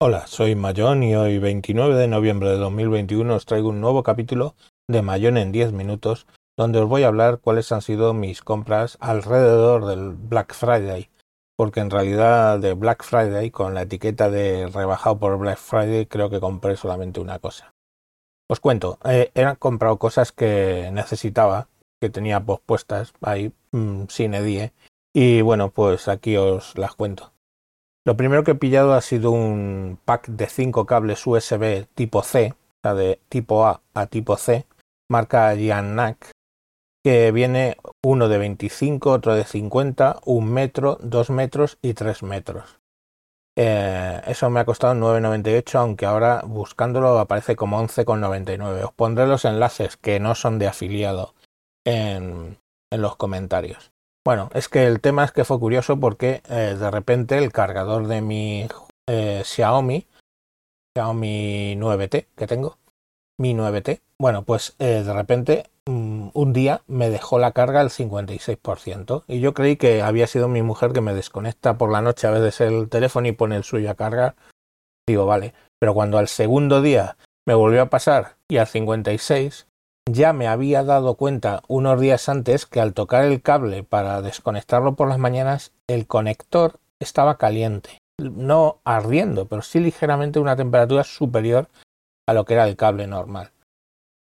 Hola, soy Mayón y hoy 29 de noviembre de 2021 os traigo un nuevo capítulo de Mayón en 10 minutos donde os voy a hablar cuáles han sido mis compras alrededor del Black Friday porque en realidad de Black Friday con la etiqueta de rebajado por Black Friday creo que compré solamente una cosa. Os cuento, eh, he comprado cosas que necesitaba, que tenía pospuestas ahí mmm, sin edie y bueno pues aquí os las cuento. Lo primero que he pillado ha sido un pack de 5 cables USB tipo C, o sea, de tipo A a tipo C, marca Yannac, que viene uno de 25, otro de 50, un metro, dos metros y tres metros. Eh, eso me ha costado 9,98, aunque ahora buscándolo aparece como 11,99. Os pondré los enlaces que no son de afiliado en los comentarios. Bueno, es que el tema es que fue curioso porque eh, de repente el cargador de mi eh, Xiaomi, Xiaomi 9T que tengo, mi 9T, bueno, pues eh, de repente mm, un día me dejó la carga al 56% y yo creí que había sido mi mujer que me desconecta por la noche a veces el teléfono y pone el suyo a cargar. Digo, vale, pero cuando al segundo día me volvió a pasar y al 56 ya me había dado cuenta unos días antes que al tocar el cable para desconectarlo por las mañanas, el conector estaba caliente. No ardiendo, pero sí ligeramente una temperatura superior a lo que era el cable normal.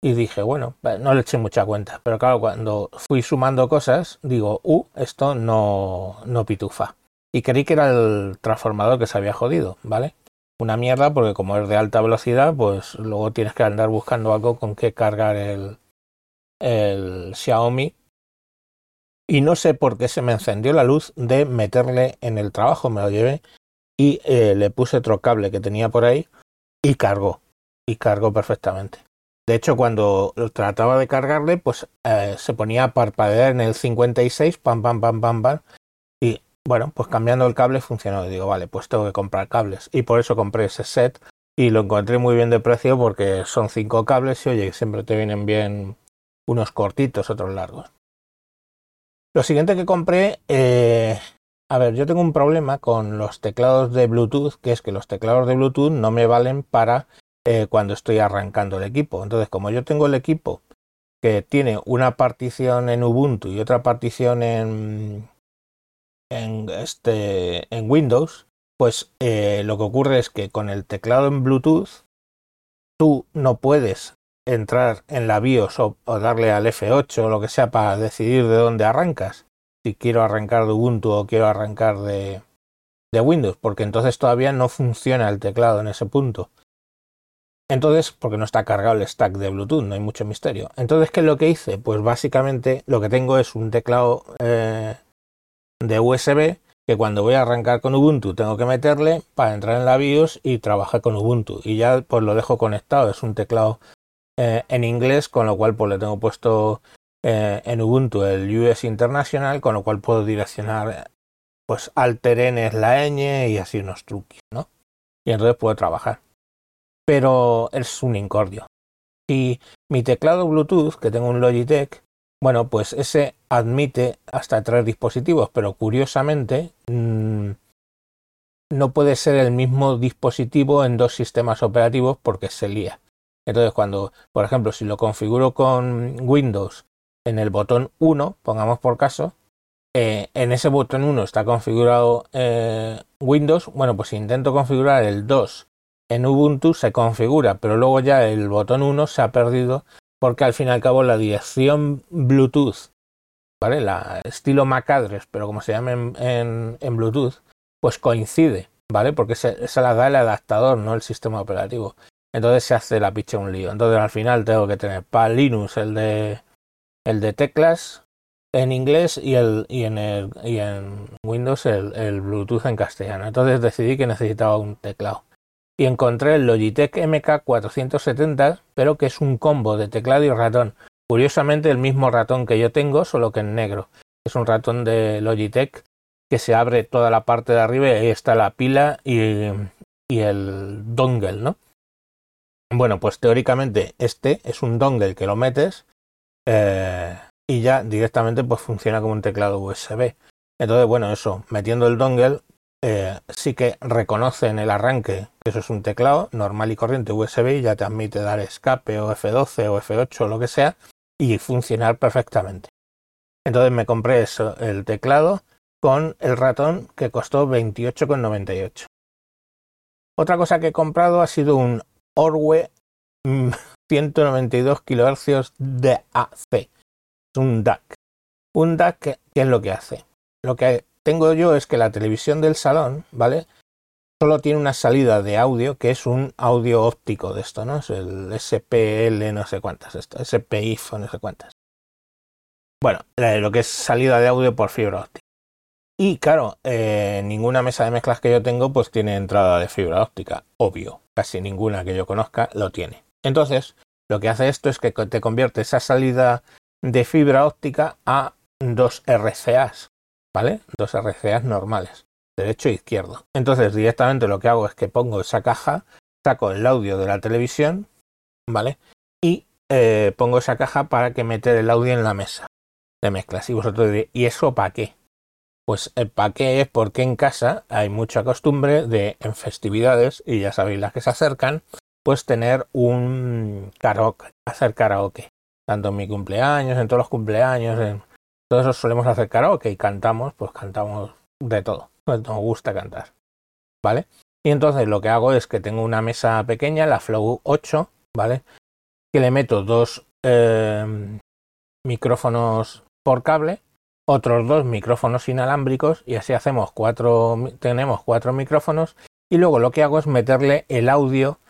Y dije, bueno, no le eché mucha cuenta. Pero claro, cuando fui sumando cosas, digo, uh, esto no, no pitufa. Y creí que era el transformador que se había jodido, ¿vale? Una mierda porque como es de alta velocidad, pues luego tienes que andar buscando algo con que cargar el, el Xiaomi. Y no sé por qué se me encendió la luz de meterle en el trabajo, me lo llevé y eh, le puse otro cable que tenía por ahí y cargó. Y cargó perfectamente. De hecho, cuando trataba de cargarle, pues eh, se ponía a parpadear en el 56, pam, pam, pam, pam, pam, bueno, pues cambiando el cable funcionó. Y digo, vale, pues tengo que comprar cables. Y por eso compré ese set. Y lo encontré muy bien de precio porque son cinco cables y oye, siempre te vienen bien unos cortitos, otros largos. Lo siguiente que compré, eh, a ver, yo tengo un problema con los teclados de Bluetooth, que es que los teclados de Bluetooth no me valen para eh, cuando estoy arrancando el equipo. Entonces, como yo tengo el equipo que tiene una partición en Ubuntu y otra partición en, en, este, en Windows, pues eh, lo que ocurre es que con el teclado en Bluetooth tú no puedes entrar en la BIOS o, darle al F8 o lo que sea para decidir de dónde arrancas. Si quiero arrancar de Ubuntu o quiero arrancar de, de Windows, porque entonces todavía no funciona el teclado en ese punto. Entonces, porque no está cargado el stack de Bluetooth, no hay mucho misterio. Entonces, ¿qué es lo que hice? Pues básicamente lo que tengo es un teclado eh, de USB que cuando voy a arrancar con Ubuntu tengo que meterle para entrar en la BIOS y trabajar con Ubuntu. Y ya pues lo dejo conectado. Es un teclado eh, en inglés, con lo cual pues le tengo puesto eh, en Ubuntu el US International, con lo cual puedo direccionar pues alteren es la ñ y así unos truquos, ¿no? Y entonces puedo trabajar. Pero es un incordio. Si mi teclado Bluetooth, que tengo un Logitech, bueno, pues ese admite hasta tres dispositivos, pero curiosamente mmm, no puede ser el mismo dispositivo en dos sistemas operativos porque se lía. Entonces, cuando, por ejemplo, si lo configuro con Windows en el botón 1, pongamos por caso, eh, en ese botón 1 está configurado eh, Windows, bueno, pues si intento configurar el 2 en Ubuntu se configura, pero luego ya el botón 1 se ha perdido porque al fin y al cabo la dirección Bluetooth, ¿vale? La estilo MAC address, pero como se llama en, en, Bluetooth, pues coincide, ¿vale? Porque se, se, la da el adaptador, no el sistema operativo. Entonces se hace la picha un lío. Entonces al final tengo que tener para Linux el de el de teclas en inglés y el y en el y en Windows el, el Bluetooth en castellano. Entonces decidí que necesitaba un teclado y encontré el Logitech MK470, pero que es un combo de teclado y ratón. Curiosamente el mismo ratón que yo tengo, solo que en negro. Es un ratón de Logitech que se abre toda la parte de arriba y ahí está la pila y, el dongle, ¿no? Bueno, pues teóricamente este es un dongle que lo metes eh, y ya directamente pues funciona como un teclado USB. Entonces, bueno, eso, metiendo el dongle eh, sí que reconoce en el arranque que eso es un teclado normal y corriente USB y ya te admite dar escape o F12 o F8 o lo que sea y funcionar perfectamente. Entonces me compré eso, el teclado con el ratón que costó 28,98. Otra cosa que he comprado ha sido un Orwe 192 kHz DAC. Es un DAC. Un DAC, ¿qué es lo que hace? Lo que tengo yo es que la televisión del salón, ¿vale? Solo tiene una salida de audio que es un audio óptico de esto, ¿no? Es el SPL no sé cuántas, esto, SPIF no sé cuántas. Bueno, lo que es salida de audio por fibra óptica. Y claro, eh, ninguna mesa de mezclas que yo tengo pues tiene entrada de fibra óptica, obvio. Casi ninguna que yo conozca lo tiene. Entonces, lo que hace esto es que te convierte esa salida de fibra óptica a dos RCAs, ¿vale? Dos RCAs normales, derecho e izquierdo. Entonces, directamente lo que hago es que pongo esa caja, saco el audio de la televisión, ¿vale? Y eh, pongo esa caja para que mete el audio en la mesa de mezclas. Y vosotros diréis, ¿y eso para qué? Pues eh, para qué es porque en casa hay mucha costumbre de en festividades, y ya sabéis las que se acercan, pues tener un karaoke, hacer karaoke. Tanto en mi cumpleaños, en todos los cumpleaños, en todos eso solemos hacer karaoke y cantamos, pues cantamos de todo. Nos gusta cantar. ¿Vale? Y entonces lo que hago es que tengo una mesa pequeña, la Flow 8, ¿vale? Que le meto dos eh, micrófonos por cable otros dos micrófonos inalámbricos y así hacemos cuatro, tenemos cuatro micrófonos y luego lo que hago es meterle el audio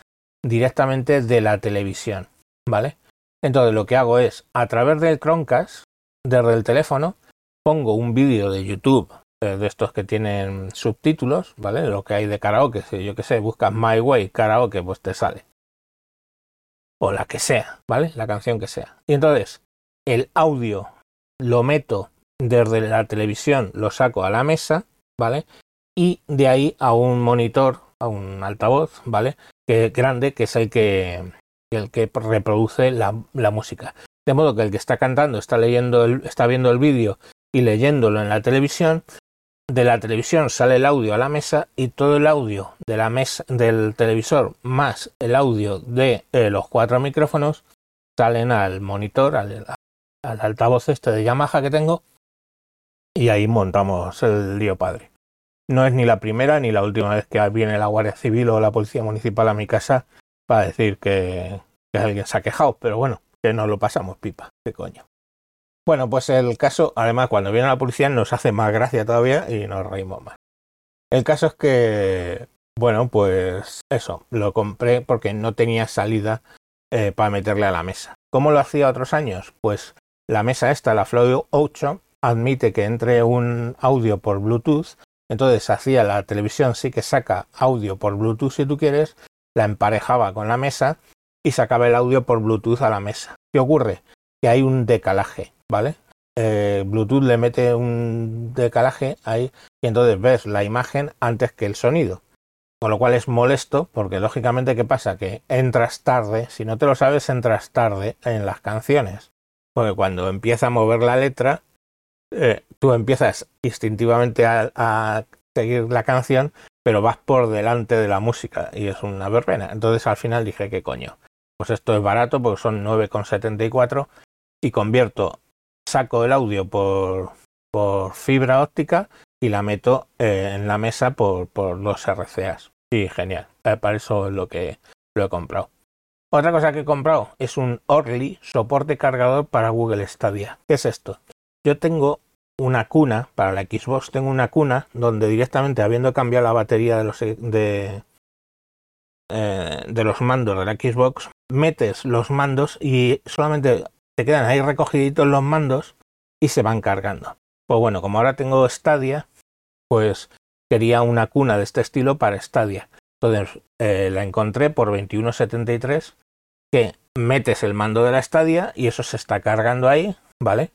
directamente de la televisión, ¿vale? Entonces lo que hago es a través del Chromecast, desde el teléfono, pongo un vídeo de YouTube eh, de estos que tienen subtítulos, ¿vale? Lo que hay de karaoke, si yo que sé, buscas My Way karaoke, pues te sale. O la que sea, ¿vale? La canción que sea. Y entonces, el audio lo meto desde la televisión lo saco a la mesa, ¿vale? Y de ahí a un monitor, a un altavoz, ¿vale? Que grande, que es el que, el que reproduce la, la música. De modo que el que está cantando está leyendo, está viendo el vídeo y leyéndolo en la televisión. De la televisión sale el audio a la mesa y todo el audio de la mesa del televisor más el audio de eh, los cuatro micrófonos salen al monitor, al, al altavoz este de Yamaha que tengo y ahí montamos el lío padre. No es ni la primera ni la última vez que viene la Guardia Civil o la Policía Municipal a mi casa para decir que, alguien se ha quejado, pero bueno, que nos lo pasamos pipa, qué coño. Bueno, pues el caso, además, cuando viene la policía nos hace más gracia todavía y nos reímos más. El caso es que, bueno, pues eso, lo compré porque no tenía salida eh, para meterle a la mesa. ¿Cómo lo hacía otros años? Pues la mesa esta, la Flow 8, admite que entre un audio por Bluetooth, entonces hacía la televisión sí que saca audio por Bluetooth si tú quieres, la emparejaba con la mesa y sacaba el audio por Bluetooth a la mesa. ¿Qué ocurre? Que hay un decalaje, ¿vale? Eh, Bluetooth le mete un decalaje ahí y entonces ves la imagen antes que el sonido. Con lo cual es molesto porque lógicamente ¿qué pasa? Que entras tarde, si no te lo sabes entras tarde en las canciones. Porque cuando empieza a mover la letra eh, tú empiezas instintivamente a, seguir la canción, pero vas por delante de la música y es una verbena. Entonces al final dije, ¿qué coño? Pues esto es barato porque son 9,74 y convierto, saco el audio por, por fibra óptica y la meto eh, en la mesa por, por los RCAs. Sí, genial. Eh, para eso es lo que lo he comprado. Otra cosa que he comprado es un Orly soporte cargador para Google Stadia. ¿Qué es esto? Yo tengo una cuna para la Xbox, tengo una cuna donde directamente habiendo cambiado la batería de los de, eh, de los mandos de la Xbox, metes los mandos y solamente te quedan ahí recogiditos los mandos y se van cargando. Pues bueno, como ahora tengo Stadia, pues quería una cuna de este estilo para Stadia. Entonces eh, la encontré por 21.73 que metes el mando de la Stadia y eso se está cargando ahí, ¿vale?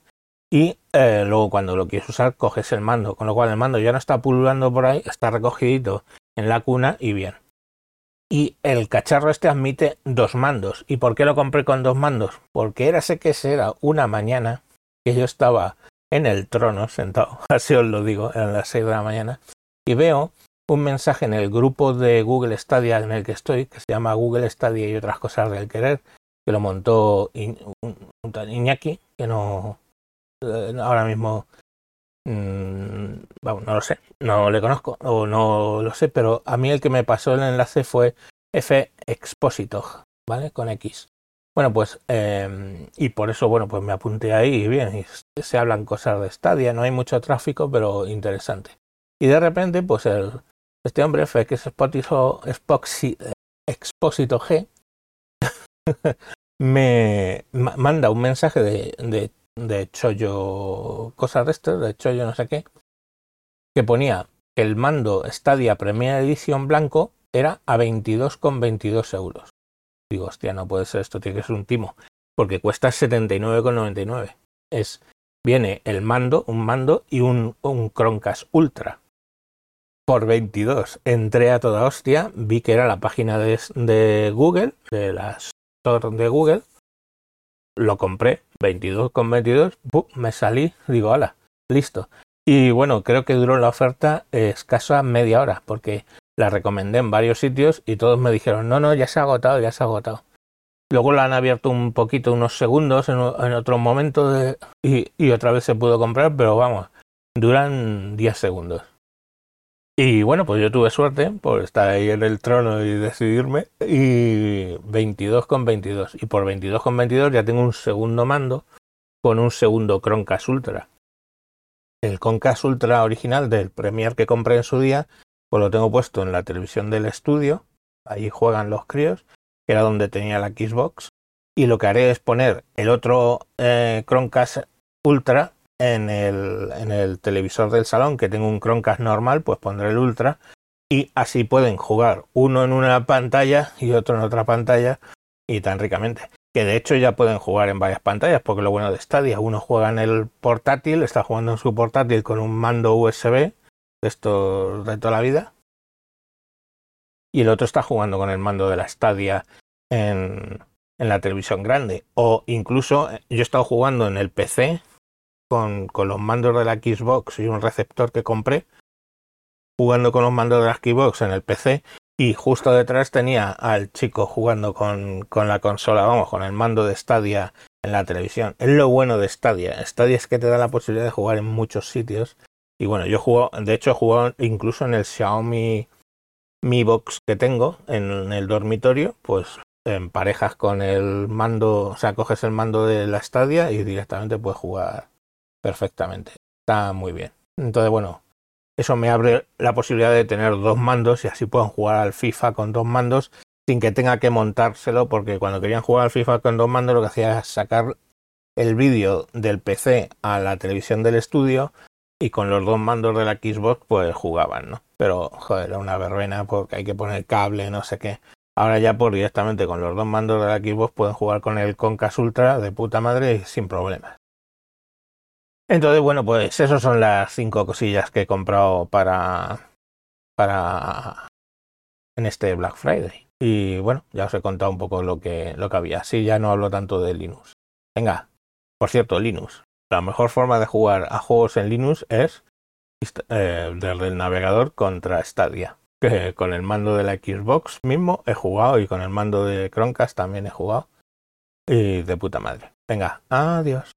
y eh, luego cuando lo quieres usar coges el mando, con lo cual el mando ya no está pululando por ahí, está recogidito en la cuna y bien. Y el cacharro este admite dos mandos. ¿Y por qué lo compré con dos mandos? Porque era sé que era una mañana que yo estaba en el trono sentado, así os lo digo, eran las seis de la mañana, y veo un mensaje en el grupo de Google Stadia en el que estoy, que se llama Google Stadia y otras cosas del querer, que lo montó un, Iñaki, que no eh, ahora mismo mm, no lo sé, no le conozco o no lo sé, pero a mí el que me pasó el enlace fue F Exposito, ¿vale? Con X. Bueno, pues, em, y por eso, bueno, pues me apunté ahí y bien, y se hablan cosas de Stadia, no hay mucho tráfico, pero interesante. Y de repente, pues el, este hombre, F, que es Exposito, Exposito G, me manda un mensaje de, de Chollo, cosas de esto, de Chollo no sé qué, que ponía que el mando Stadia Premier Edition blanco era a 22,22 euros. Digo, hostia, no puede ser esto, tiene que ser un timo, porque cuesta 79,99. Es, viene el mando, un mando y un, un Chromecast Ultra por 22. Entré a toda hostia, vi que era la página de, de Google, de las de Google, lo compré, 22 con 22, me salí, digo, ala, listo. Y bueno, creo que duró la oferta escasa media hora, porque la recomendé en varios sitios y todos me dijeron, no, no, ya se ha agotado, ya se ha agotado. Luego la han abierto un poquito, unos segundos en, otro momento y, y otra vez se pudo comprar, pero vamos, duran 10 segundos. Y bueno, pues yo tuve suerte por estar ahí en el trono y decidirme. Y 22 con 22. Y por 22 con 22 ya tengo un segundo mando con un segundo Chromecast Ultra. El Chromecast Ultra original del Premier que compré en su día, pues lo tengo puesto en la televisión del estudio. Ahí juegan los críos, que era donde tenía la Xbox. Y lo que haré es poner el otro eh, Ultra en el, en el televisor del salón, que tengo un Chromecast normal, pues pondré el Ultra y así pueden jugar uno en una pantalla y otro en otra pantalla y tan ricamente. Que de hecho ya pueden jugar en varias pantallas, porque lo bueno de Stadia, uno juega en el portátil, está jugando en su portátil con un mando USB, esto de toda la vida, y el otro está jugando con el mando de la Stadia en, en la televisión grande. O incluso eh, yo he estado jugando en el PC con, los mandos de la Xbox y un receptor que compré, jugando con los mandos de la Xbox en el PC y justo detrás tenía al chico jugando con, con, la consola, vamos, con el mando de Stadia en la televisión. Es lo bueno de Stadia. Stadia es que te da la posibilidad de jugar en muchos sitios. Y bueno, yo juego, de hecho he jugado incluso en el Xiaomi Mi Box que tengo en el dormitorio, pues en parejas con el mando, o sea, coges el mando de la Stadia y directamente puedes jugar perfectamente. Está muy bien. Entonces, bueno, eso me abre la posibilidad de tener dos mandos y así puedan jugar al FIFA con dos mandos sin que tenga que montárselo, porque cuando querían jugar al FIFA con dos mandos lo que hacía era sacar el vídeo del PC a la televisión del estudio y con los dos mandos de la Xbox pues jugaban, ¿no? Pero, joder, era una verbena porque hay que poner cable, no sé qué. Ahora ya por directamente con los dos mandos de la Xbox pueden jugar con el Concas Ultra de puta madre sin problemas. Entonces, bueno, pues esas son las cinco cosillas que he comprado para, para en este Black Friday. Y bueno, ya os he contado un poco lo que, lo que había. Así ya no hablo tanto de Linux. Venga, por cierto, Linux. La mejor forma de jugar a juegos en Linux es eh, desde el navegador contra Stadia. Que con el mando de la Xbox mismo he jugado y con el mando de Chromecast también he jugado. Y de puta madre. Venga, adiós.